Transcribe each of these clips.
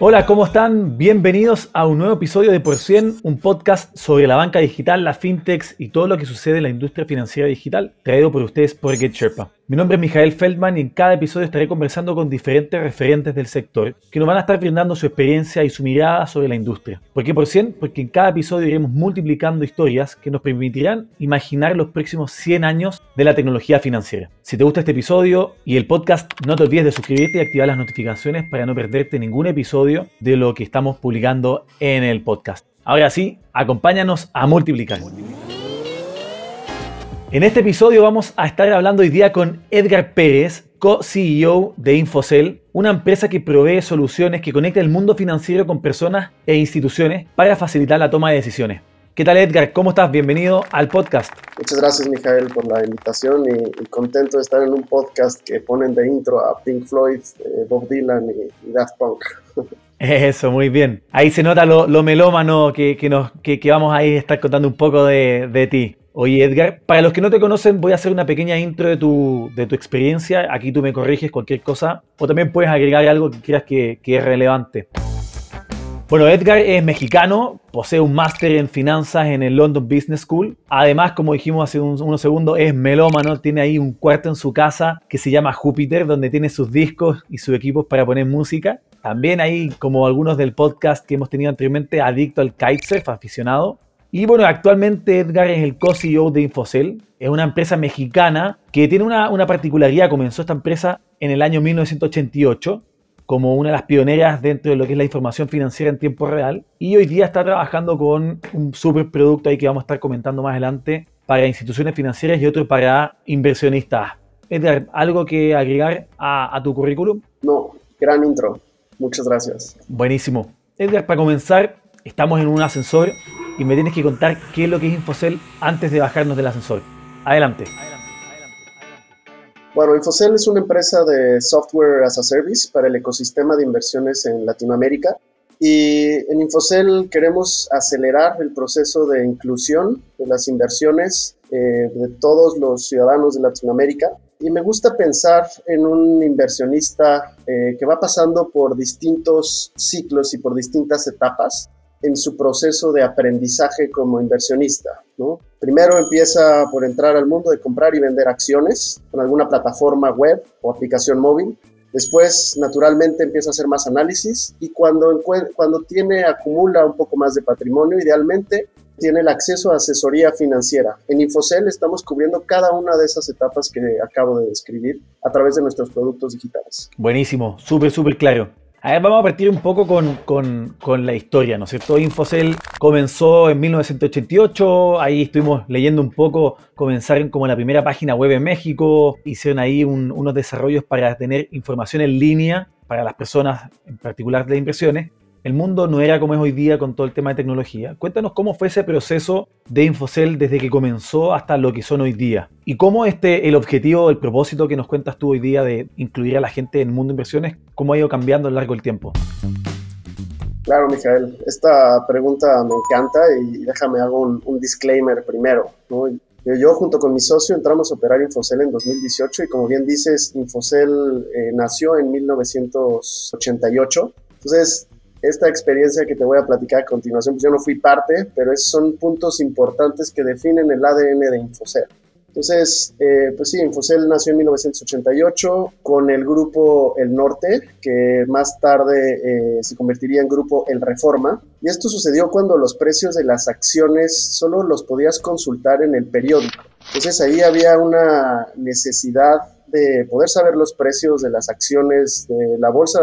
Hola, ¿cómo están? Bienvenidos a un nuevo episodio de Por 100, un podcast sobre la banca digital, la fintechs y todo lo que sucede en la industria financiera digital, traído por ustedes por GetSherpa. Mi nombre es Mijael Feldman y en cada episodio estaré conversando con diferentes referentes del sector que nos van a estar brindando su experiencia y su mirada sobre la industria. ¿Por qué por 100? Porque en cada episodio iremos multiplicando historias que nos permitirán imaginar los próximos 100 años de la tecnología financiera. Si te gusta este episodio y el podcast, no te olvides de suscribirte y activar las notificaciones para no perderte ningún episodio de lo que estamos publicando en el podcast. Ahora sí, acompáñanos a multiplicar. En este episodio vamos a estar hablando hoy día con Edgar Pérez, co-CEO de Infocel, una empresa que provee soluciones que conecta el mundo financiero con personas e instituciones para facilitar la toma de decisiones. ¿Qué tal Edgar? ¿Cómo estás? Bienvenido al podcast. Muchas gracias, Mijael, por la invitación y, y, contento de estar en un podcast que ponen de intro a Pink Floyd, eh, Bob Dylan y, y, Daft Punk. Eso, muy bien. Ahí se nota lo, lo melómano que, que, nos, que, que, vamos a ir a estar contando un poco de, de ti. Oye, Edgar, para los que no te conocen, voy a hacer una pequeña intro de tu, de tu experiencia. Aquí tú me corriges cualquier cosa o también puedes agregar algo que creas que, que es relevante. Bueno, Edgar es mexicano, posee un máster en finanzas en el London Business School. Además, como dijimos hace un, unos segundos, es melómano, tiene ahí un cuarto en su casa que se llama Júpiter, donde tiene sus discos y sus equipos para poner música. También ahí, como algunos del podcast que hemos tenido anteriormente, adicto al kitesurf, aficionado. Y bueno, actualmente Edgar es el co-CEO de Infocel. Es una empresa mexicana que tiene una, una, particularidad. Comenzó esta empresa en el año 1988 como una de las pioneras dentro de lo que es la información financiera en tiempo real. Y hoy día está trabajando con un super producto ahí que vamos a estar comentando más adelante para instituciones financieras y otro para inversionistas. Edgar, ¿algo que agregar a, a tu currículum? No, gran intro. Muchas gracias. Buenísimo. Edgar, para comenzar, estamos en un ascensor y me tienes que contar qué es lo que es Infocel antes de bajarnos del ascensor. Adelante. Bueno, Infocel es una empresa de software as a service para el ecosistema de inversiones en Latinoamérica. Y en Infocel queremos acelerar el proceso de inclusión de las inversiones eh, de todos los ciudadanos de Latinoamérica. Y me gusta pensar en un inversionista eh, que va pasando por distintos ciclos y por distintas etapas en su proceso de aprendizaje como inversionista. ¿no? Primero empieza por entrar al mundo de comprar y vender acciones con alguna plataforma web o aplicación móvil. Después, naturalmente, empieza a hacer más análisis y cuando, cuando tiene, acumula un poco más de patrimonio, idealmente tiene el acceso a asesoría financiera. En Infocel estamos cubriendo cada una de esas etapas que acabo de describir a través de nuestros productos digitales. Buenísimo, súper, súper claro. A ver, vamos a partir un poco con, con, con, la historia, ¿no es cierto? Infocel comenzó en 1988, ahí estuvimos leyendo un poco, comenzaron como la primera página web en México, hicieron ahí un, unos desarrollos para tener información en línea para las personas, en particular de inversiones. El mundo no era como es hoy día con todo el tema de tecnología. Cuéntanos cómo fue ese proceso de Infocel desde que comenzó hasta lo que son hoy día. Y cómo este, el objetivo, el propósito que nos cuentas tú hoy día de incluir a la gente en el mundo de inversiones, cómo ha ido cambiando a lo largo del tiempo. Claro, Mijael. Esta pregunta me encanta y déjame hago un, un disclaimer primero. ¿no? Yo junto con mi socio entramos a operar Infocel en 2018 y como bien dices, Infocel eh, nació en 1988. Entonces, esta experiencia que te voy a platicar a continuación, pues yo no fui parte, pero es, son puntos importantes que definen el ADN de Infocel. Entonces, eh, pues sí, Infocel nació en 1988 con el grupo El Norte, que más tarde eh, se convertiría en grupo El Reforma. Y esto sucedió cuando los precios de las acciones solo los podías consultar en el periódico. Entonces ahí había una necesidad de poder saber los precios de las acciones de la Bolsa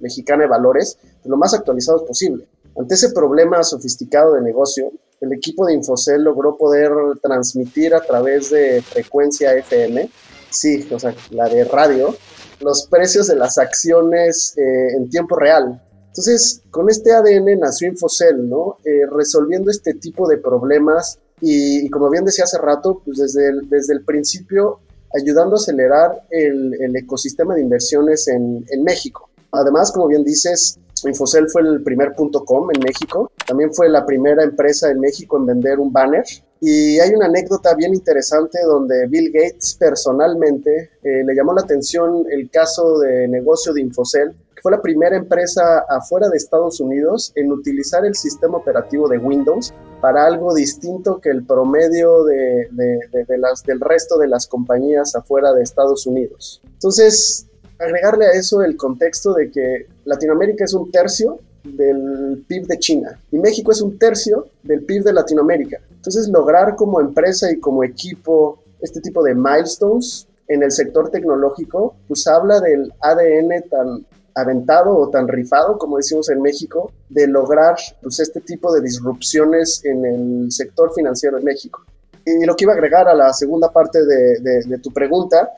Mexicana de Valores lo más actualizados posible. Ante ese problema sofisticado de negocio, el equipo de Infocel logró poder transmitir a través de frecuencia FM, sí, o sea, la de radio, los precios de las acciones eh, en tiempo real. Entonces, con este ADN nació Infocel, ¿no? Eh, resolviendo este tipo de problemas y, como bien decía hace rato, pues desde desde el principio ayudando a acelerar el, ecosistema de inversiones en, México. Además, como bien dices, Infocel fue el primer punto .com en México. También fue la primera empresa en México en vender un banner. Y hay una anécdota bien interesante donde Bill Gates personalmente eh, le llamó la atención el caso de negocio de Infocel, que fue la primera empresa afuera de Estados Unidos en utilizar el sistema operativo de Windows para algo distinto que el promedio de, las, del resto de las compañías afuera de Estados Unidos. Entonces, agregarle a eso el contexto de que Latinoamérica es un tercio del PIB de China y México es un tercio del PIB de Latinoamérica. Entonces, lograr como empresa y como equipo este tipo de milestones en el sector tecnológico, pues habla del ADN tan aventado o tan rifado, como decimos en México, de lograr pues, este tipo de disrupciones en el sector financiero en México. Y lo que iba a agregar a la segunda parte de, tu pregunta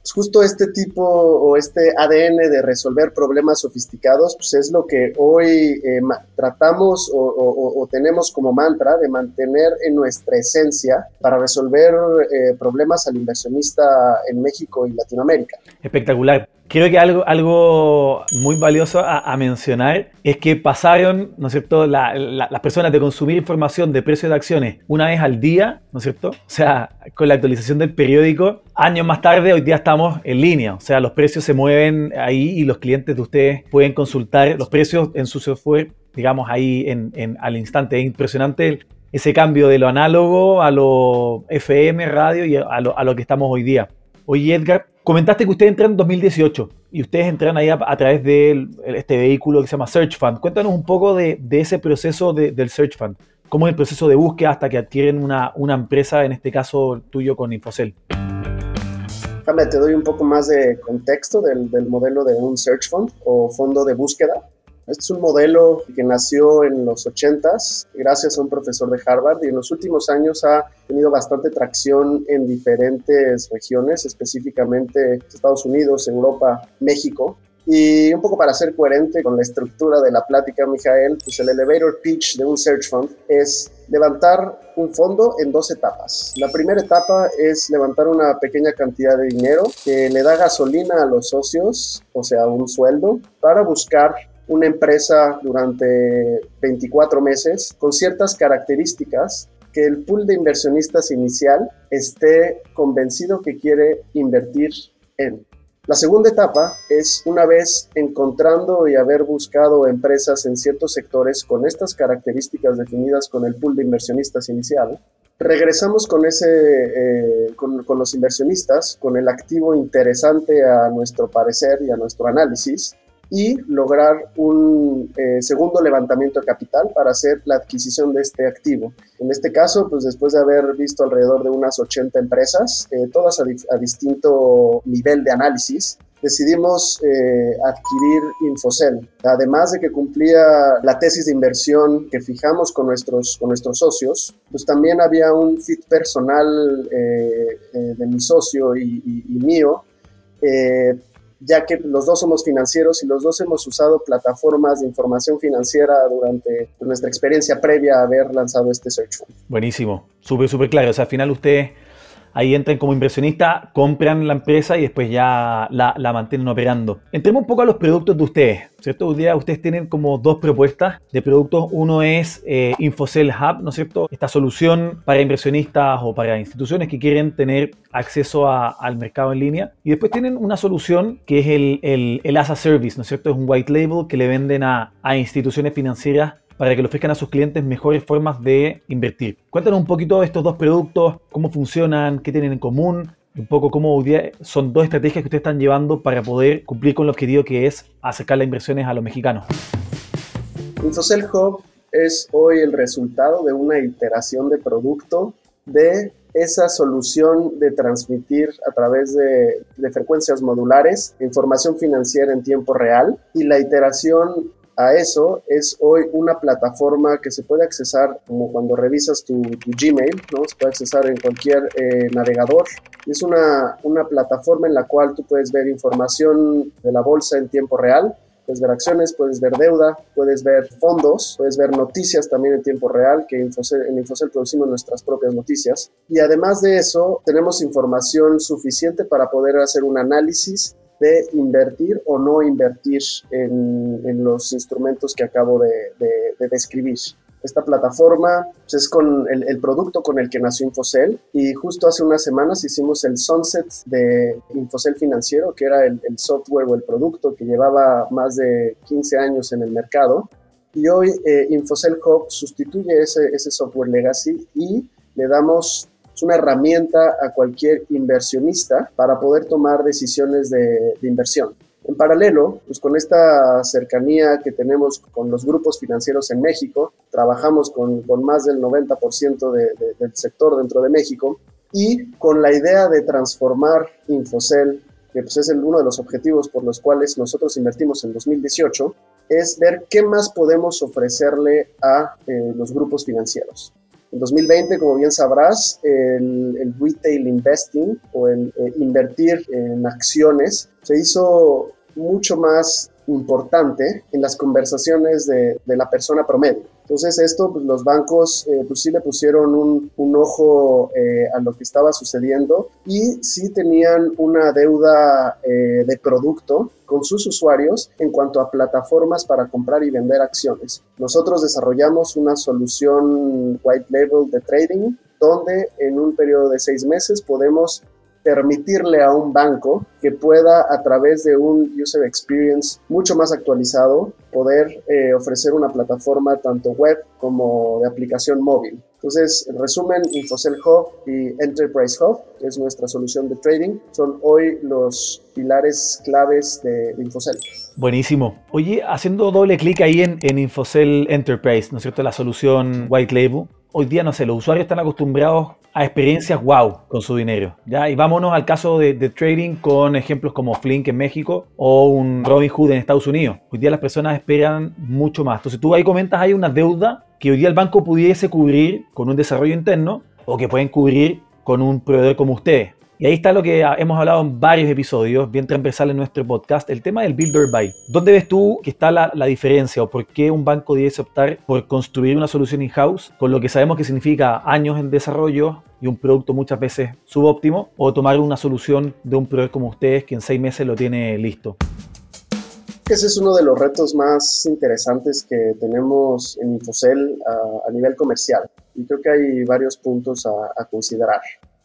pues, justo este tipo o este ADN de resolver problemas sofisticados, pues es lo que hoy eh, tratamos o, tenemos como mantra de mantener en nuestra esencia para resolver eh, problemas al inversionista en México y Latinoamérica. Espectacular. Creo que algo, algo muy valioso a, mencionar es que pasaron, ¿no es cierto?, las personas de consumir información de precios de acciones una vez al día, ¿no es cierto? O sea, con la actualización del periódico, años más tarde, hoy día estamos en línea, o sea, los precios se mueven ahí y los clientes de ustedes pueden consultar los precios en su software, digamos, ahí en, al instante. Es impresionante ese cambio de lo análogo a lo FM, radio y a lo, a lo que estamos hoy día. Oye, Edgar, Comentaste que ustedes entran en 2018 y ustedes entran ahí a, través de este vehículo que se llama Search Fund. Cuéntanos un poco de, ese proceso del Search Fund. ¿Cómo es el proceso de búsqueda hasta que adquieren una, una empresa, en este caso tuyo con Infocel? Déjame, te doy un poco más de contexto del, del modelo de un Search Fund o fondo de búsqueda. Este es un modelo que nació en los 80s gracias a un profesor de Harvard y en los últimos años ha tenido bastante tracción en diferentes regiones, específicamente Estados Unidos, Europa, México. Y un poco para ser coherente con la estructura de la plática, Mijael, pues el elevator pitch de un search fund es levantar un fondo en dos etapas. La primera etapa es levantar una pequeña cantidad de dinero que le da gasolina a los socios, o sea, un sueldo, para buscar una empresa durante 24 meses con ciertas características que el pool de inversionistas inicial esté convencido que quiere invertir en. La segunda etapa es una vez encontrando y haber buscado empresas en ciertos sectores con estas características definidas con el pool de inversionistas inicial, regresamos con, ese, eh, con, con, los inversionistas, con el activo interesante a nuestro parecer y a nuestro análisis, y lograr un eh, segundo levantamiento de capital para hacer la adquisición de este activo. En este caso, pues después de haber visto alrededor de unas 80 empresas, eh, todas a, distinto nivel de análisis, decidimos eh, adquirir Infocel. Además de que cumplía la tesis de inversión que fijamos con nuestros, con nuestros socios, pues también había un fit personal de mi socio y, y, y mío ya que los dos somos financieros y los dos hemos usado plataformas de información financiera durante nuestra experiencia previa a haber lanzado este Search. Buenísimo, súper, súper claro. O sea, al final ustedes ahí entran como inversionista, compran la empresa y después ya la, mantienen operando. Entremos un poco a los productos de ustedes, ¿cierto? Hoy día ustedes tienen como dos propuestas de productos. Uno es eh, Infocell Hub, ¿no es cierto? Esta solución para inversionistas o para instituciones que quieren tener acceso al mercado en línea. Y después tienen una solución que es el, el, el as service, ¿no es cierto? Es un white label que le venden a, a instituciones financieras para que le ofrezcan a sus clientes mejores formas de invertir. Cuéntanos un poquito estos dos productos, cómo funcionan, qué tienen en común, un poco cómo son dos estrategias que ustedes están llevando para poder cumplir con el objetivo que es acercar las inversiones a los mexicanos. Infocel Hub es hoy el resultado de una iteración de producto de esa solución de transmitir a través de, de, frecuencias modulares información financiera en tiempo real y la iteración a eso es hoy una plataforma que se puede accesar como cuando revisas tu, Gmail, ¿no? Se puede accesar en cualquier eh, navegador. Es una, una plataforma en la cual tú puedes ver información de la bolsa en tiempo real, Puedes ver acciones, puedes ver deuda, puedes ver fondos, puedes ver noticias también en tiempo real, que en Infocel producimos nuestras propias noticias. Y además de eso, tenemos información suficiente para poder hacer un análisis de invertir o no invertir en, los instrumentos que acabo de, de describir. Esta plataforma pues, es con el, producto con el que nació Infocel y justo hace unas semanas hicimos el sunset de Infocel Financiero, que era el, software o el producto que llevaba más de 15 años en el mercado. Y hoy eh, Infocel Hub sustituye ese, ese software legacy y le damos una herramienta a cualquier inversionista para poder tomar decisiones de, inversión. En paralelo, pues con esta cercanía que tenemos con los grupos financieros en México, trabajamos con, más del 90% de, del sector dentro de México y con la idea de transformar Infocel, que pues es el, uno de los objetivos por los cuales nosotros invertimos en 2018, es ver qué más podemos ofrecerle a eh, los grupos financieros. En 2020, como bien sabrás, el, retail investing o el eh, invertir en acciones se hizo mucho más importante en las conversaciones de, la persona promedio. Entonces esto, pues, los bancos eh, pues sí le pusieron un, ojo eh, a lo que estaba sucediendo y sí tenían una deuda eh, de producto con sus usuarios en cuanto a plataformas para comprar y vender acciones. Nosotros desarrollamos una solución white label de trading donde en un periodo de seis meses podemos permitirle a un banco que pueda a través de un user experience mucho más actualizado poder eh, ofrecer una plataforma tanto web como de aplicación móvil. Entonces, en resumen, Infocel Hub y Enterprise Hub, es nuestra solución de trading, son hoy los pilares claves de, Infocel. Buenísimo. Oye, haciendo doble clic ahí en, en Infocel Enterprise, ¿no es cierto? La solución White Label. Hoy día, no sé, los usuarios están acostumbrados a experiencias wow con su dinero. ¿ya? Y vámonos al caso de, trading con ejemplos como Flink en México o un Robinhood en Estados Unidos. Hoy día las personas esperan mucho más. Entonces tú ahí comentas, hay una deuda que hoy día el banco pudiese cubrir con un desarrollo interno o que pueden cubrir con un proveedor como ustedes. Y ahí está lo que hemos hablado en varios episodios, bien transversal en nuestro podcast, el tema del build or buy. ¿Dónde ves tú que está la, diferencia o por qué un banco debe optar por construir una solución in-house con lo que sabemos que significa años en desarrollo y un producto muchas veces subóptimo o tomar una solución de un proveedor como ustedes que en seis meses lo tiene listo? Ese es uno de los retos más interesantes que tenemos en Infocel a, nivel comercial y creo que hay varios puntos a considerar.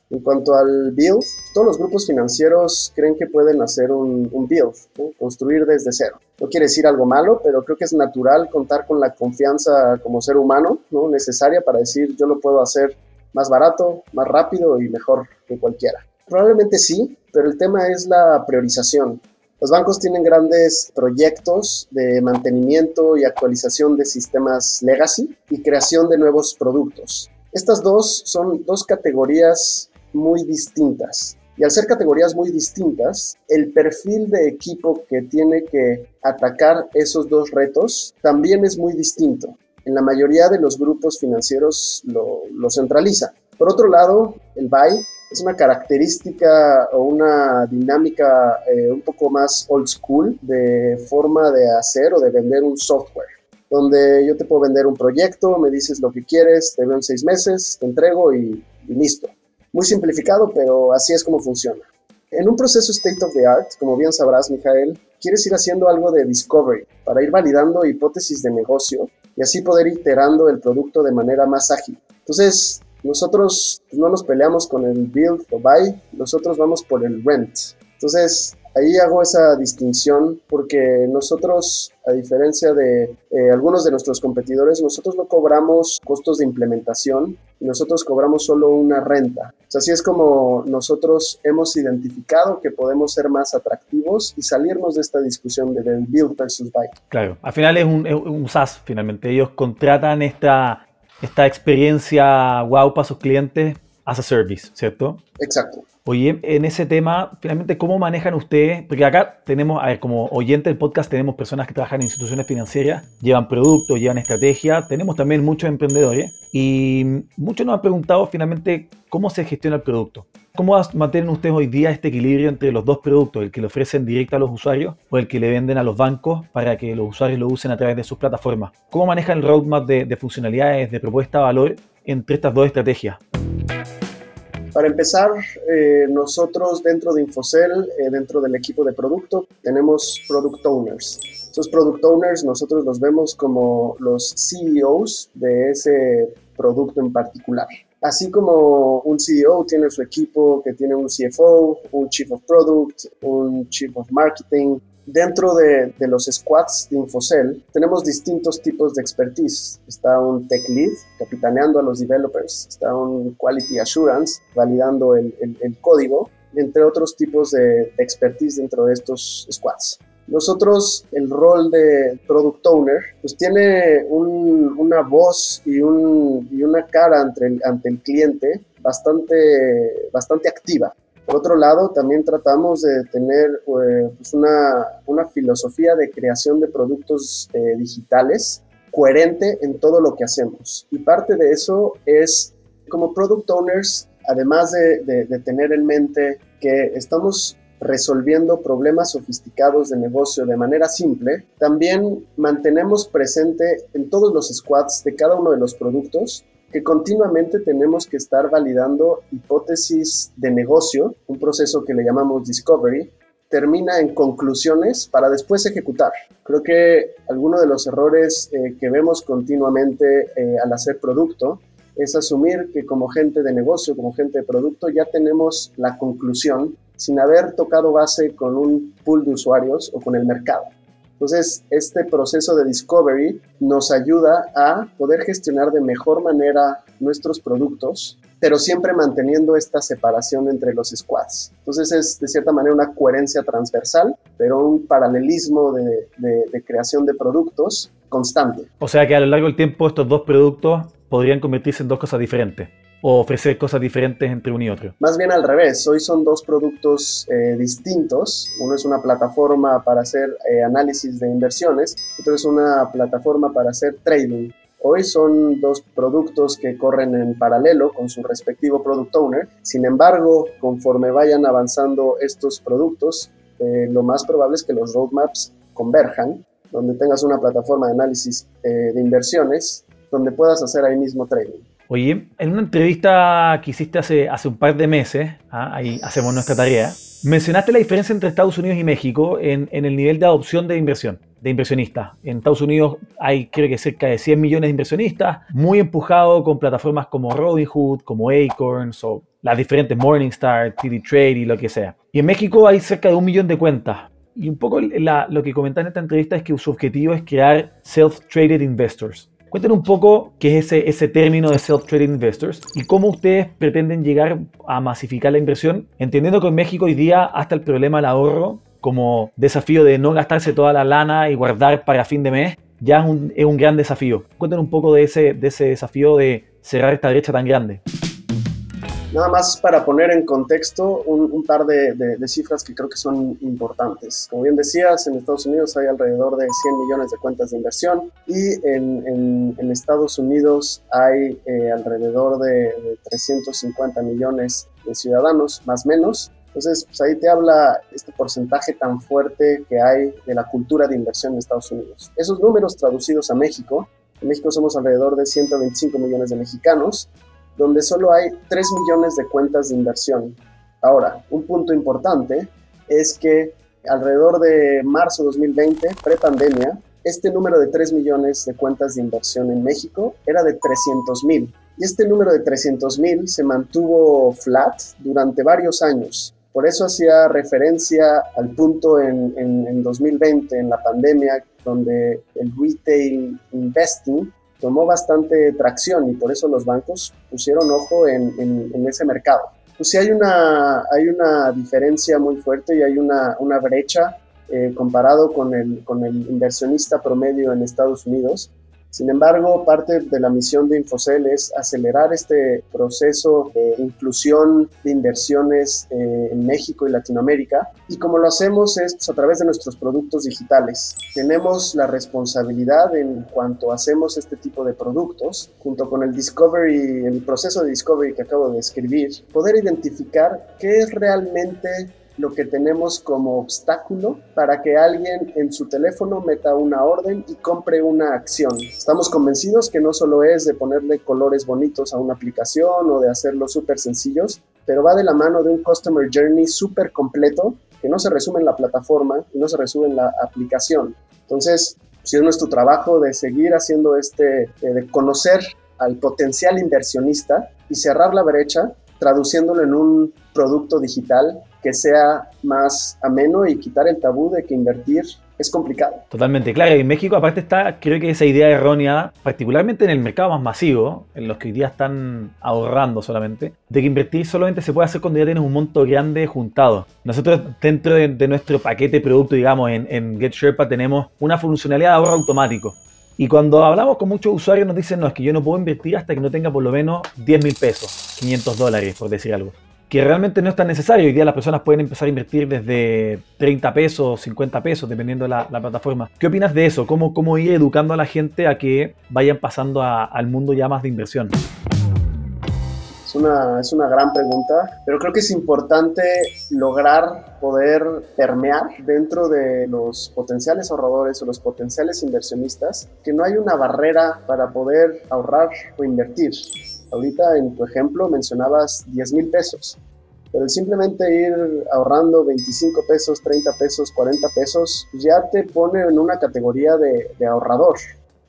En cuanto al build, todos los grupos financieros creen que pueden hacer un, build, construir desde cero. No quiere decir algo malo, pero creo que es natural contar con la confianza como ser humano ¿no? necesaria para decir yo lo puedo hacer más barato, más rápido y mejor que cualquiera. Probablemente sí, pero el tema es la priorización. Los bancos tienen grandes proyectos de mantenimiento y actualización de sistemas legacy y creación de nuevos productos. Estas dos son dos categorías muy distintas. Y al ser categorías muy distintas, el perfil de equipo que tiene que atacar esos dos retos también es muy distinto. En la mayoría de los grupos financieros lo, centraliza. Por otro lado, el buy es una característica o una dinámica eh, un poco más old school de forma de hacer o de vender un software donde yo te puedo vender un proyecto, me dices lo que quieres, te veo en seis meses, te entrego y listo. Muy simplificado, pero así es como funciona. En un proceso state of the art, como bien sabrás, Mijael, quieres ir haciendo algo de discovery para ir validando hipótesis de negocio y así poder iterando el producto de manera más ágil. Entonces, nosotros no nos peleamos con el build o buy, nosotros vamos por el rent. Entonces, Ahí hago esa distinción porque nosotros, a diferencia de eh, algunos de nuestros competidores, nosotros no cobramos costos de implementación nosotros cobramos solo una renta. O sea, así es como nosotros hemos identificado que podemos ser más atractivos y salirnos de esta discusión de build versus buy. Claro, al final es un, un SaaS, finalmente. Ellos contratan esta, esta experiencia wow para sus clientes as a Service, ¿cierto? Exacto. Oye, en ese tema, finalmente, ¿cómo manejan ustedes? Porque acá tenemos, a ver, como oyente del podcast, tenemos personas que trabajan en instituciones financieras, llevan productos, llevan estrategia, tenemos también muchos emprendedores y muchos nos han preguntado finalmente cómo se gestiona el producto. ¿Cómo mantienen ustedes hoy día este equilibrio entre los dos productos, el que le ofrecen directo a los usuarios o el que le venden a los bancos para que los usuarios lo usen a través de sus plataformas? ¿Cómo manejan el roadmap de, de funcionalidades, de propuesta de valor entre estas dos estrategias? Para empezar, eh, nosotros dentro de Infocel, eh, dentro del equipo de producto, tenemos product owners. Esos product owners nosotros los vemos como los CEOs de ese producto en particular. Así como un CEO tiene su equipo que tiene un CFO, un Chief of Product, un Chief of Marketing, Dentro de, los squads de Infocel tenemos distintos tipos de expertise. Está un tech lead capitaneando a los developers, está un quality assurance validando el, código, entre otros tipos de, expertise dentro de estos squads. Nosotros, el rol de product owner, pues tiene una voz y, una cara ante el, ante el cliente bastante, bastante activa. Por otro lado, también tratamos de tener eh, pues una, una, filosofía de creación de productos eh, digitales coherente en todo lo que hacemos. Y parte de eso es, como product owners, además de, de tener en mente que estamos resolviendo problemas sofisticados de negocio de manera simple, también mantenemos presente en todos los squads de cada uno de los productos que continuamente tenemos que estar validando hipótesis de negocio, un proceso que le llamamos discovery, termina en conclusiones para después ejecutar. Creo que alguno de los errores eh, que vemos continuamente eh, al hacer producto es asumir que como gente de negocio, como gente de producto, ya tenemos la conclusión sin haber tocado base con un pool de usuarios o con el mercado. Entonces, este proceso de discovery nos ayuda a poder gestionar de mejor manera nuestros productos, pero siempre manteniendo esta separación entre los squads. Entonces es de cierta manera una coherencia transversal, pero un paralelismo de, de creación de productos constante. O sea que a lo largo del tiempo estos dos productos podrían convertirse en dos cosas diferentes o ofrecer cosas diferentes entre uno y otro? Más bien al revés, hoy son dos productos eh, distintos. Uno es una plataforma para hacer eh, análisis de inversiones, otro es una plataforma para hacer trading. Hoy son dos productos que corren en paralelo con su respectivo product owner. Sin embargo, conforme vayan avanzando estos productos, eh, lo más probable es que los roadmaps converjan, donde tengas una plataforma de análisis de inversiones, donde puedas hacer ahí mismo trading. Oye, en una entrevista que hiciste hace, hace un par de meses, ¿ah? ahí hacemos nuestra tarea, mencionaste la diferencia entre Estados Unidos y México en, en, el nivel de adopción de inversión, de inversionistas. En Estados Unidos hay creo que cerca de 100 millones de inversionistas, muy empujado con plataformas como Robinhood, como Acorns o las diferentes Morningstar, TD Trade y lo que sea. Y en México hay cerca de un millón de cuentas. Y un poco lo que comentan en esta entrevista es que su objetivo es crear self-traded investors. Cuéntenos un poco qué es ese, ese término de self-trading investors y cómo ustedes pretenden llegar a masificar la inversión, entendiendo que en México hoy día hasta el problema del ahorro como desafío de no gastarse toda la lana y guardar para fin de mes, ya es un, es un gran desafío. Cuéntenos un poco de ese, de ese desafío de cerrar esta brecha tan grande. Nada más para poner en contexto un, par de, cifras que creo que son importantes. Como bien decías, en Estados Unidos hay alrededor de 100 millones de cuentas de inversión y en, Estados Unidos hay eh, alrededor de, 350 millones de ciudadanos, más o menos. Entonces, pues ahí te habla este porcentaje tan fuerte que hay de la cultura de inversión en Estados Unidos. Esos números traducidos a México, en México somos alrededor de 125 millones de mexicanos donde solo hay 3 millones de cuentas de inversión. Ahora, un punto importante es que alrededor de marzo 2020, pre-pandemia, este número de 3 millones de cuentas de inversión en México era de 300 mil. Y este número de 300 mil se mantuvo flat durante varios años. Por eso hacía referencia al punto en, en, en 2020, en la pandemia, donde el retail investing tomó bastante tracción y por eso los bancos pusieron ojo en, en, ese mercado. Pues sí hay una, hay una diferencia muy fuerte y hay una, una brecha eh, comparado con el, con el inversionista promedio en Estados Unidos, Sin embargo, parte de la misión de Infocel es acelerar este proceso de inclusión de inversiones eh, en México y Latinoamérica. Y como lo hacemos es pues, a través de nuestros productos digitales. Tenemos la responsabilidad en cuanto hacemos este tipo de productos, junto con el discovery, el proceso de discovery que acabo de describir, poder identificar qué es realmente lo que tenemos como obstáculo para que alguien en su teléfono meta una orden y compre una acción. Estamos convencidos que no solo es de ponerle colores bonitos a una aplicación o de hacerlo súper sencillos, pero va de la mano de un Customer Journey súper completo que no se resume en la plataforma y no se resume en la aplicación. Entonces, si es nuestro trabajo de seguir haciendo este, eh, de conocer al potencial inversionista y cerrar la brecha, traduciéndolo en un producto digital que sea más ameno y quitar el tabú de que invertir es complicado. Totalmente, claro. Y en México aparte está, creo que esa idea errónea, particularmente en el mercado más masivo, en los que hoy día están ahorrando solamente, de que invertir solamente se puede hacer cuando ya tienes un monto grande juntado. Nosotros dentro de, nuestro paquete de producto, digamos, en, en GetSherpa tenemos una funcionalidad de ahorro automático. Y cuando hablamos con muchos usuarios nos dicen, no, es que yo no puedo invertir hasta que no tenga por lo menos 10 mil pesos, 500 dólares, por decir algo que realmente no es tan necesario. Hoy día las personas pueden empezar a invertir desde 30 pesos, 50 pesos, dependiendo de la, plataforma. ¿Qué opinas de eso? ¿Cómo, ¿Cómo ir educando a la gente a que vayan pasando al mundo ya más de inversión? Es una, es una gran pregunta, pero creo que es importante lograr poder permear dentro de los potenciales ahorradores o los potenciales inversionistas que no hay una barrera para poder ahorrar o invertir. Ahorita en tu ejemplo mencionabas 10 mil pesos, pero simplemente ir ahorrando 25 pesos, 30 pesos, 40 pesos, pues ya te pone en una categoría de, de ahorrador.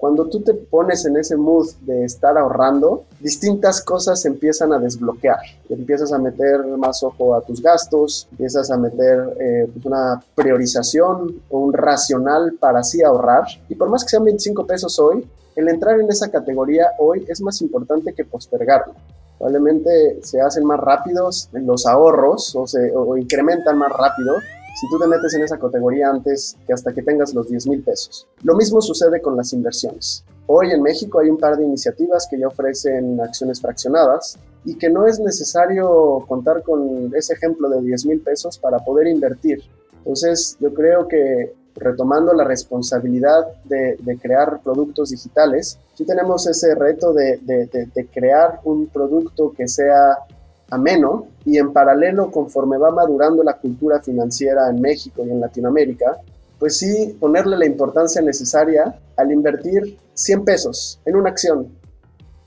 Cuando tú te pones en ese mood de estar ahorrando, distintas cosas empiezan a desbloquear. Empiezas a meter más ojo a tus gastos, empiezas a meter eh, pues una priorización o un racional para así ahorrar. Y por más que sean 25 pesos hoy, el entrar en esa categoría hoy es más importante que postergarlo. Probablemente se hacen más rápidos los ahorros o, se, o incrementan más rápido si tú te metes en esa categoría antes que hasta que tengas los 10 mil pesos. Lo mismo sucede con las inversiones. Hoy en México hay un par de iniciativas que ya ofrecen acciones fraccionadas y que no es necesario contar con ese ejemplo de 10 mil pesos para poder invertir. Entonces yo creo que retomando la responsabilidad de, crear productos digitales, sí tenemos ese reto de, de, crear un producto que sea ameno y en paralelo, conforme va madurando la cultura financiera en México y en Latinoamérica, pues sí ponerle la importancia necesaria al invertir 100 pesos en una acción.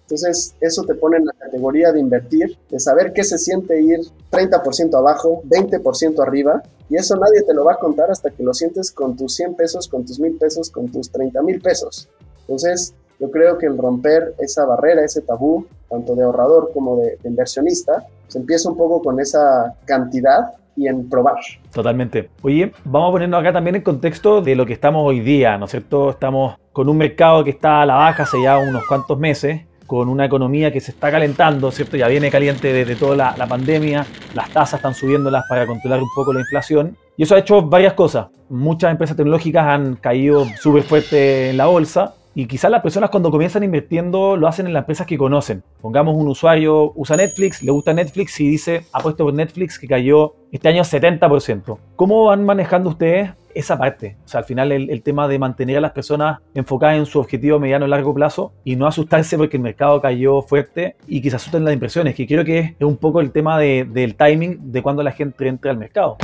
Entonces, eso te pone en la categoría de invertir, de saber qué se siente ir 30% abajo, 20% arriba, y eso nadie te lo va a contar hasta que lo sientes con tus 100 pesos, con tus 1000 pesos, con tus 30 mil pesos. Entonces, yo creo que el romper esa barrera, ese tabú, tanto de ahorrador como de, inversionista, se empieza un poco con esa cantidad y en probar. Totalmente. Oye, vamos a ponernos acá también en contexto de lo que estamos hoy día, ¿no es cierto? Estamos con un mercado que está a la baja hace ya unos cuantos meses, con una economía que se está calentando, ¿cierto? Ya viene caliente desde toda la, la pandemia, las tasas están subiéndolas para controlar un poco la inflación. Y eso ha hecho varias cosas. Muchas empresas tecnológicas han caído súper fuerte en la bolsa y quizás las personas cuando comienzan invirtiendo lo hacen en las empresas que conocen. Pongamos un usuario usa Netflix, le gusta Netflix y dice apuesto por Netflix que cayó este año 70%. ¿Cómo van manejando ustedes esa parte? O sea, al final el, tema de mantener a las personas enfocadas en su objetivo mediano y largo plazo y no asustarse porque el mercado cayó fuerte y quizás asusten las impresiones, que creo que es un poco el tema del timing de cuando la gente entra al mercado.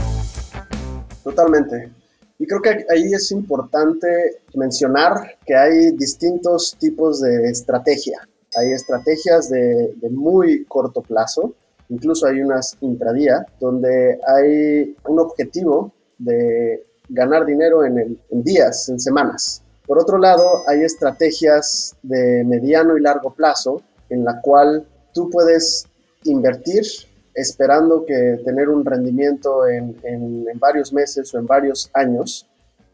Totalmente. Y creo que ahí es importante mencionar que hay distintos tipos de estrategia. Hay estrategias de, muy corto plazo, incluso hay unas intradía, donde hay un objetivo de ganar dinero en, en días, en semanas. Por otro lado, hay estrategias de mediano y largo plazo en la cual tú puedes invertir esperando que tener un rendimiento en, varios meses o en varios años.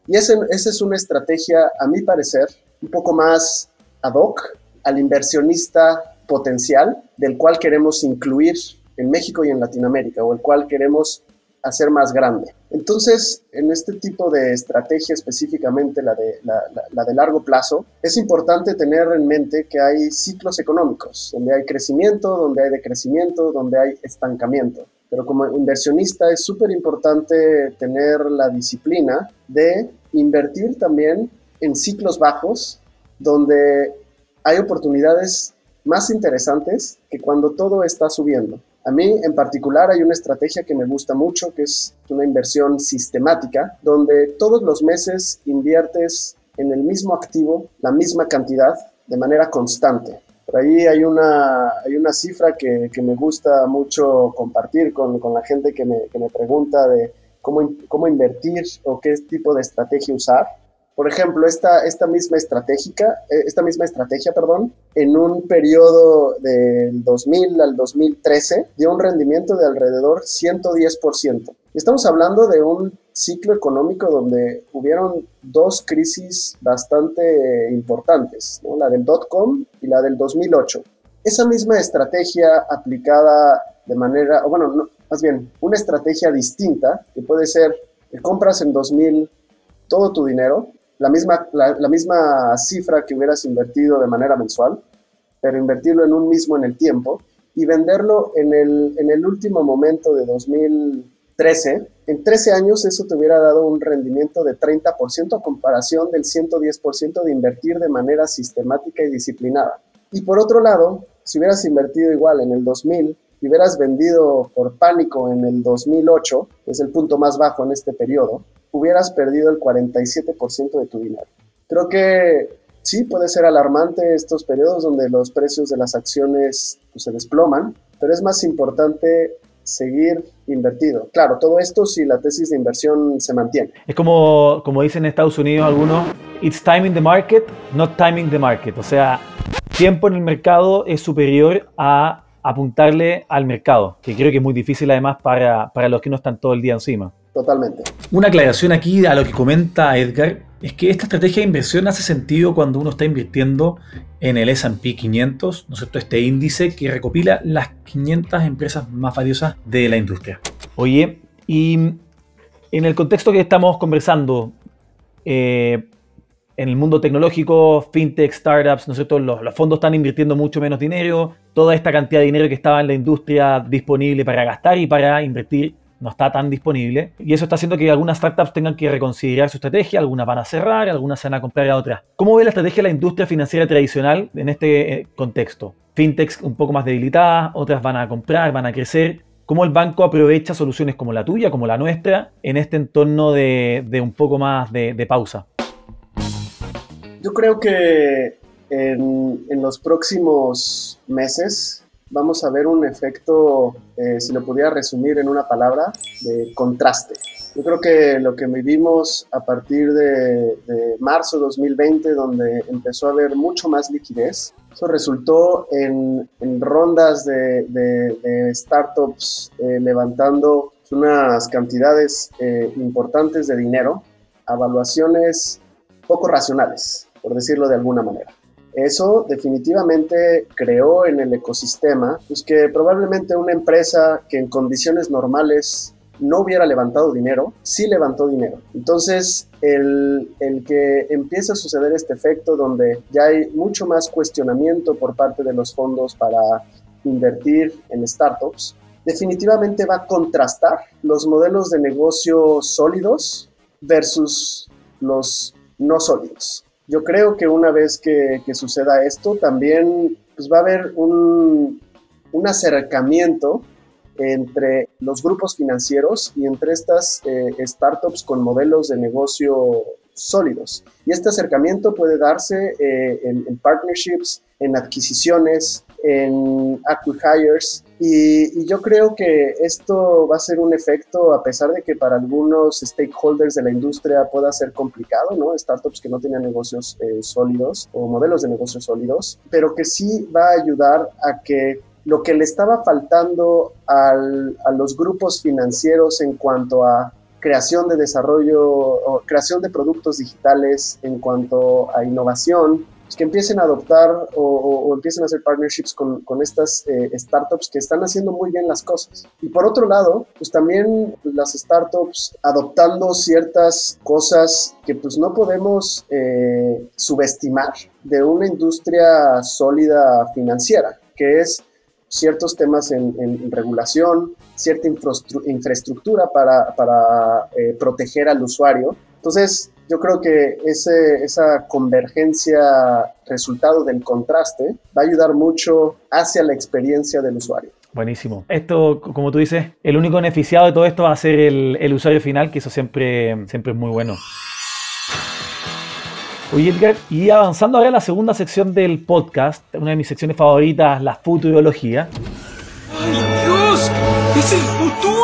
Y esa es una estrategia, a mi parecer, un poco más ad hoc al inversionista potencial del cual queremos incluir en México y en Latinoamérica, o el cual queremos hacer más grande. Entonces, en este tipo de estrategia específicamente, la de, la, de largo plazo, es importante tener en mente que hay ciclos económicos, donde hay crecimiento, donde hay decrecimiento, donde hay estancamiento. Pero como inversionista es súper importante tener la disciplina de invertir también en ciclos bajos, donde hay oportunidades más interesantes que cuando todo está subiendo. A mí en particular hay una estrategia que me gusta mucho, que es una inversión sistemática, donde todos los meses inviertes en el mismo activo la misma cantidad de manera constante. Por ahí hay una, hay una cifra que, que me gusta mucho compartir con, con la gente que me, que me pregunta de cómo, cómo invertir o qué tipo de estrategia usar. Por ejemplo, esta, esta, misma, estratégica, eh, esta misma estrategia perdón, en un periodo del 2000 al 2013 dio un rendimiento de alrededor 110%. Estamos hablando de un ciclo económico donde hubieron dos crisis bastante importantes, la del dot-com y la del 2008. Esa misma estrategia aplicada de manera, o bueno, más bien, una estrategia distinta, que puede ser que compras en 2000 todo tu dinero la misma, la, misma cifra que hubieras invertido de manera mensual, pero invertirlo en un mismo en el tiempo y venderlo en el, en el último momento de 2013, en 13 años eso te hubiera dado un rendimiento de 30% a comparación del 110% de invertir de manera sistemática y disciplinada. Y por otro lado, si hubieras invertido igual en el 2000 y hubieras vendido por pánico en el 2008, que es el punto más bajo en este periodo, hubieras perdido el 47% de tu dinero. Creo que sí puede ser alarmante estos periodos donde los precios de las acciones pues, se desploman, pero es más importante seguir invertido. Claro, todo esto si la tesis de inversión se mantiene. Es como, como dicen en Estados Unidos algunos, it's timing the market, not timing the market. O sea, tiempo en el mercado es superior a apuntarle al mercado, que creo que es muy difícil además para, para los que no están todo el día encima. Totalmente. Una aclaración aquí a lo que comenta Edgar es que esta estrategia de inversión hace sentido cuando uno está invirtiendo en el S&P 500, ¿no es cierto? Este índice que recopila las 500 empresas más valiosas de la industria. Oye, y en el contexto que estamos conversando, eh, en el mundo tecnológico, fintech, startups, ¿no es cierto? Los, los, fondos están invirtiendo mucho menos dinero, toda esta cantidad de dinero que estaba en la industria disponible para gastar y para invertir no está tan disponible. Y eso está haciendo que algunas startups tengan que reconsiderar su estrategia, algunas van a cerrar, algunas se van a comprar a otras. ¿Cómo ve la estrategia de la industria financiera tradicional en este eh, contexto? Fintechs un poco más debilitadas, otras van a comprar, van a crecer. ¿Cómo el banco aprovecha soluciones como la tuya, como la nuestra, en este entorno de, un poco más de, pausa? Yo creo que en, en los próximos meses vamos a ver un efecto, eh, si lo pudiera resumir en una palabra, de contraste. Yo creo que lo que vivimos a partir de, de marzo 2020, donde empezó a haber mucho más liquidez, eso resultó en, en rondas de, de, startups eh, levantando unas cantidades eh, importantes de dinero evaluaciones poco racionales, por decirlo de alguna manera. Eso definitivamente creó en el ecosistema pues que probablemente una empresa que en condiciones normales no hubiera levantado dinero, sí levantó dinero. Entonces, el, el, que empieza a suceder este efecto donde ya hay mucho más cuestionamiento por parte de los fondos para invertir en startups, definitivamente va a contrastar los modelos de negocio sólidos versus los no sólidos. Yo creo que una vez que, suceda esto, también pues, va a haber un, acercamiento entre los grupos financieros y entre estas eh, startups con modelos de negocio sólidos. Y este acercamiento puede darse eh, en, partnerships, en adquisiciones, en acquihires. Y, y yo creo que esto va a ser un efecto, a pesar de que para algunos stakeholders de la industria pueda ser complicado, ¿no? Startups que no tenían negocios eh, sólidos o modelos de negocios sólidos, pero que sí va a ayudar a que lo que le estaba faltando al, a los grupos financieros en cuanto a creación de desarrollo o creación de productos digitales en cuanto a innovación, pues, que empiecen a adoptar o, empiecen a hacer partnerships con, con estas eh, startups que están haciendo muy bien las cosas. Y por otro lado, pues también las startups adoptando ciertas cosas que pues no podemos eh, subestimar de una industria sólida financiera, que es ciertos temas en, regulación, cierta infraestructura para, para eh, proteger al usuario. Entonces, yo creo que ese, esa convergencia, resultado del contraste, va a ayudar mucho hacia la experiencia del usuario. Buenísimo. Esto, como tú dices, el único beneficiado de todo esto va a ser el, el usuario final, que eso siempre, siempre es muy bueno. Oye, Edgar, y avanzando ahora a la segunda sección del podcast, una de mis secciones favoritas, la futurología. ¡Ay, Dios! ¡Es el futuro!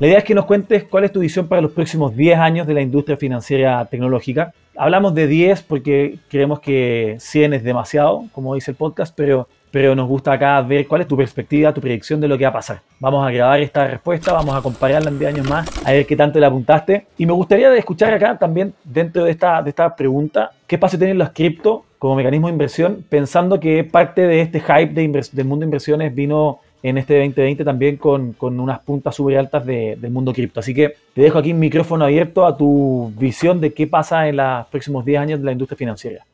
La idea es que nos cuentes cuál es tu visión para los próximos 10 años de la industria financiera tecnológica. Hablamos de 10 porque creemos que 100 es demasiado, como dice el podcast, pero pero nos gusta acá ver cuál es tu perspectiva, tu predicción de lo que va a pasar. Vamos a grabar esta respuesta, vamos a compararla en 10 años más, a ver qué tanto le apuntaste. Y me gustaría escuchar acá también, dentro de esta, de esta pregunta, qué espacio tienen los cripto como mecanismo de inversión, pensando que parte de este hype de del mundo de inversiones vino en este 2020 también con, con unas puntas súper altas del mundo cripto. Así que te dejo aquí un micrófono abierto a tu visión de qué pasa en los próximos 10 años de la industria financiera.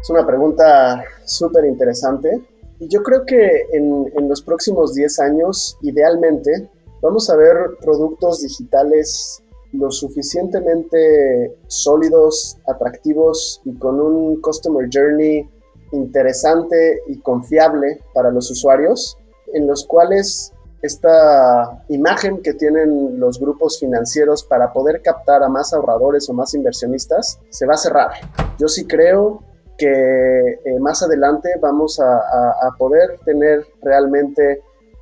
Es una pregunta súper interesante. Y yo creo que en, en, los próximos 10 años, idealmente, vamos a ver productos digitales lo suficientemente sólidos, atractivos y con un customer journey interesante y confiable para los usuarios, en los cuales esta imagen que tienen los grupos financieros para poder captar a más ahorradores o más inversionistas se va a cerrar. Yo sí creo que eh, más adelante vamos a, poder tener realmente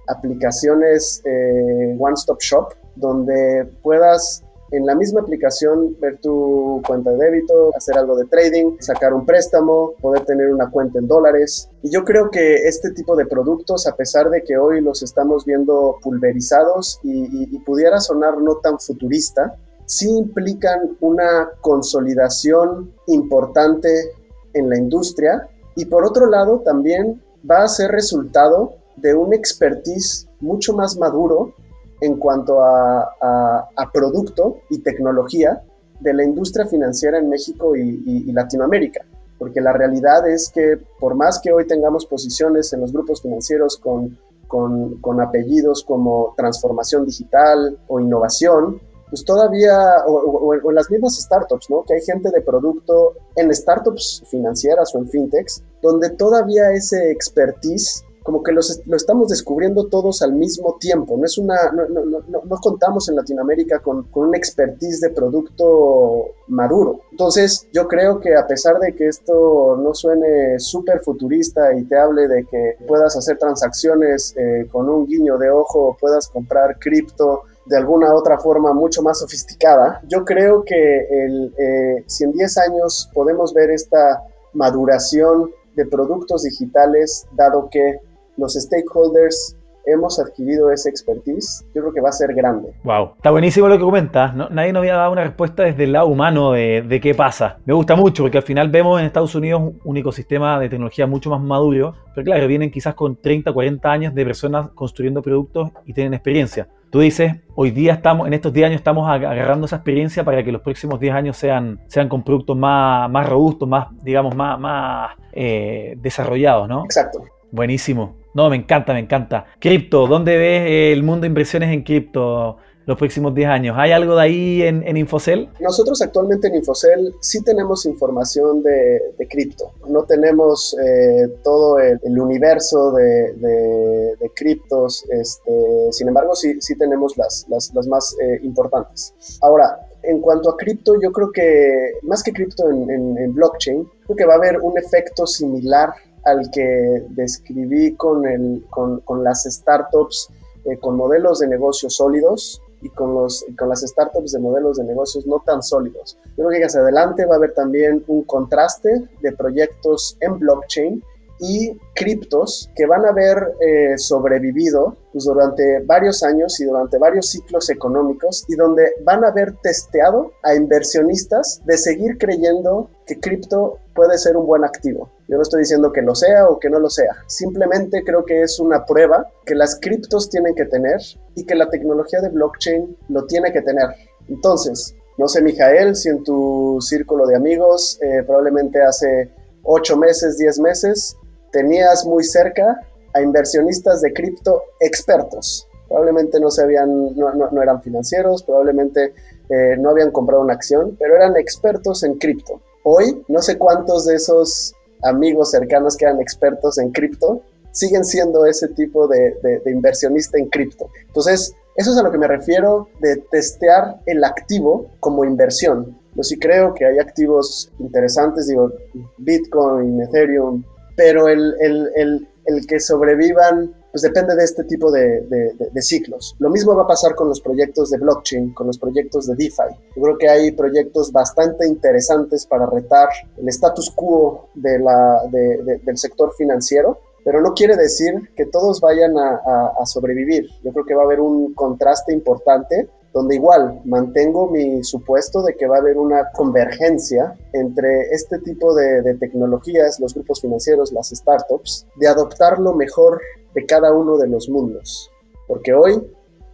aplicaciones eh, one-stop shop donde puedas en la misma aplicación ver tu cuenta de débito, hacer algo de trading, sacar un préstamo, poder tener una cuenta en dólares. Y yo creo que este tipo de productos, a pesar de que hoy los estamos viendo pulverizados y, y pudiera sonar no tan futurista, sí implican una consolidación importante en la industria y por otro lado también va a ser resultado de un expertise mucho más maduro en cuanto a, producto y tecnología de la industria financiera en México y, Latinoamérica. Porque la realidad es que por más que hoy tengamos posiciones en los grupos financieros con, con apellidos como transformación digital o innovación, pues todavía, o, en las mismas startups, ¿no? Que hay gente de producto en startups financieras o en fintechs, donde todavía ese expertise como que los, lo estamos descubriendo todos al mismo tiempo. No, es una, no, no, no, no contamos en Latinoamérica con, con, un expertise de producto maduro. Entonces, yo creo que a pesar de que esto no suene súper futurista y te hable de que puedas hacer transacciones eh, con un guiño de ojo, puedas comprar cripto, de alguna otra forma mucho más sofisticada. Yo creo que eh, si en 10 años podemos ver esta maduración de productos digitales, dado que los stakeholders hemos adquirido esa expertise, yo creo que va a ser grande. Wow, está buenísimo lo que comentas. nadie nos había dado una respuesta desde el lado humano de, de, qué pasa. Me gusta mucho porque al final vemos en Estados Unidos un ecosistema de tecnología mucho más maduro, pero claro, vienen quizás con 30, 40 años de personas construyendo productos y tienen experiencia. Tú dices, hoy día estamos, en estos 10 años estamos agarrando esa experiencia para que los próximos 10 años sean, sean con productos más, más robustos, más, digamos, más, más eh, desarrollados, ¿no? Exacto. Buenísimo. No, me encanta, me encanta. Cripto, ¿dónde ves el mundo de inversiones en cripto los próximos 10 años? ¿Hay algo de ahí en, Infocel? Nosotros actualmente en Infocel sí tenemos información de, cripto. No tenemos eh, todo el, universo de, criptos, este, sin embargo sí, sí tenemos las, las, más eh, importantes. Ahora, en cuanto a cripto, yo creo que más que cripto en, en blockchain, creo que va a haber un efecto similar al que describí con, el, con, con las startups eh, con modelos de negocios sólidos y con, los, con las startups de modelos de negocios no tan sólidos. Yo creo que hacia adelante va a haber también un contraste de proyectos en blockchain y criptos que van a haber eh, sobrevivido pues, durante varios años y durante varios ciclos económicos y donde van a haber testeado a inversionistas de seguir creyendo que cripto puede ser un buen activo. Yo no estoy diciendo que lo sea o que no lo sea, simplemente creo que es una prueba que las criptos tienen que tener y que la tecnología de blockchain lo tiene que tener. Entonces, no sé, Mijael, si en tu círculo de amigos, eh, probablemente hace 8 meses, 10 meses, tenías muy cerca a inversionistas de cripto expertos. Probablemente no, se habían, no, eran financieros, probablemente eh, no habían comprado una acción, pero eran expertos en cripto. Hoy, no sé cuántos de esos amigos cercanos que eran expertos en cripto siguen siendo ese tipo de, inversionista en cripto. Entonces, eso es a lo que me refiero de testear el activo como inversión. Yo sí creo que hay activos interesantes, digo, Bitcoin, Ethereum, pero el, el, el, que sobrevivan, pues depende de este tipo de, de, ciclos. Lo mismo va a pasar con los proyectos de blockchain, con los proyectos de DeFi. Yo creo que hay proyectos bastante interesantes para retar el status quo de la, del sector financiero pero no quiere decir que todos vayan a, sobrevivir. Yo creo que va a haber un contraste importante donde igual mantengo mi supuesto de que va a haber una convergencia entre este tipo de, de, tecnologías, los grupos financieros, las startups, de adoptar lo mejor de cada uno de los mundos. Porque hoy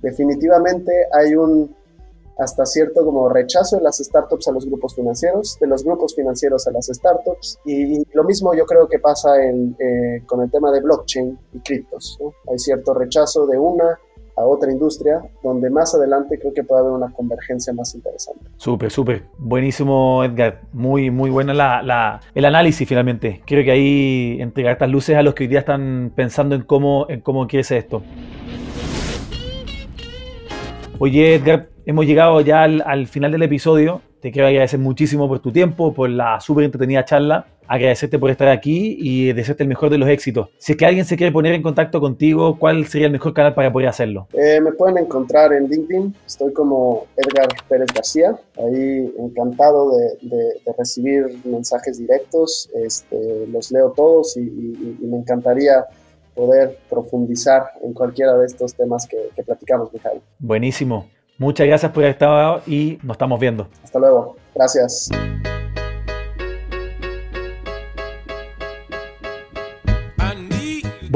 definitivamente hay un hasta cierto como rechazo de las startups a los grupos financieros, de los grupos financieros a las startups, y, lo mismo yo creo que pasa eh, con el tema de blockchain y criptos. Hay cierto rechazo de una a otra industria, donde más adelante creo que puede haber una convergencia más interesante. Súper, súper. Buenísimo, Edgar. Muy, muy buena la, el análisis finalmente. Creo que ahí entregar estas luces a los que hoy día están pensando en cómo, en cómo ser esto. Oye, Edgar, hemos llegado ya al, final del episodio. Te quiero agradecer muchísimo por tu tiempo, por la súper entretenida charla. Agradecerte por estar aquí y desearte el mejor de los éxitos. Si es que alguien se quiere poner en contacto contigo, ¿cuál sería el mejor canal para poder hacerlo? Eh, me pueden encontrar en LinkedIn. Estoy como Edgar Pérez García. Ahí encantado de, recibir mensajes directos. Este, los leo todos y, y me encantaría poder profundizar en cualquiera de estos temas que, que platicamos, Mijael. Buenísimo. Muchas gracias por haber estado y nos estamos viendo. Hasta luego. Gracias.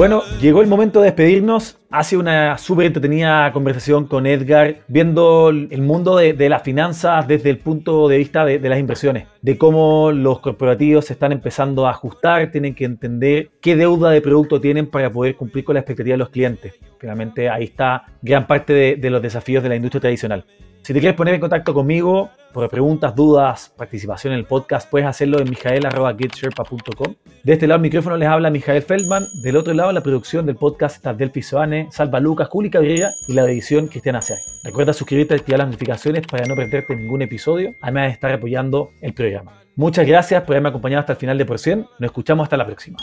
Bueno, llegó el momento de despedirnos. Hace una súper entretenida conversación con Edgar, viendo el mundo de, las finanzas desde el punto de vista de, las inversiones, de cómo los corporativos se están empezando a ajustar, tienen que entender qué deuda de producto tienen para poder cumplir con la expectativa de los clientes. Finalmente ahí está gran parte de los desafíos de la industria tradicional. Si te quieres poner en contacto conmigo por preguntas, dudas, participación en el podcast, puedes hacerlo en mijael.getsherpa.com. De este lado el micrófono les habla Mijael Feldman, del otro lado la producción del podcast está Delphi Soane, Salva Lucas, Juli Cabrera y la edición Cristian Acer. Recuerda suscribirte y activar las notificaciones para no perderte ningún episodio, además de estar apoyando el programa. Muchas gracias por haberme acompañado hasta el final de Por 100. Nos escuchamos hasta la próxima.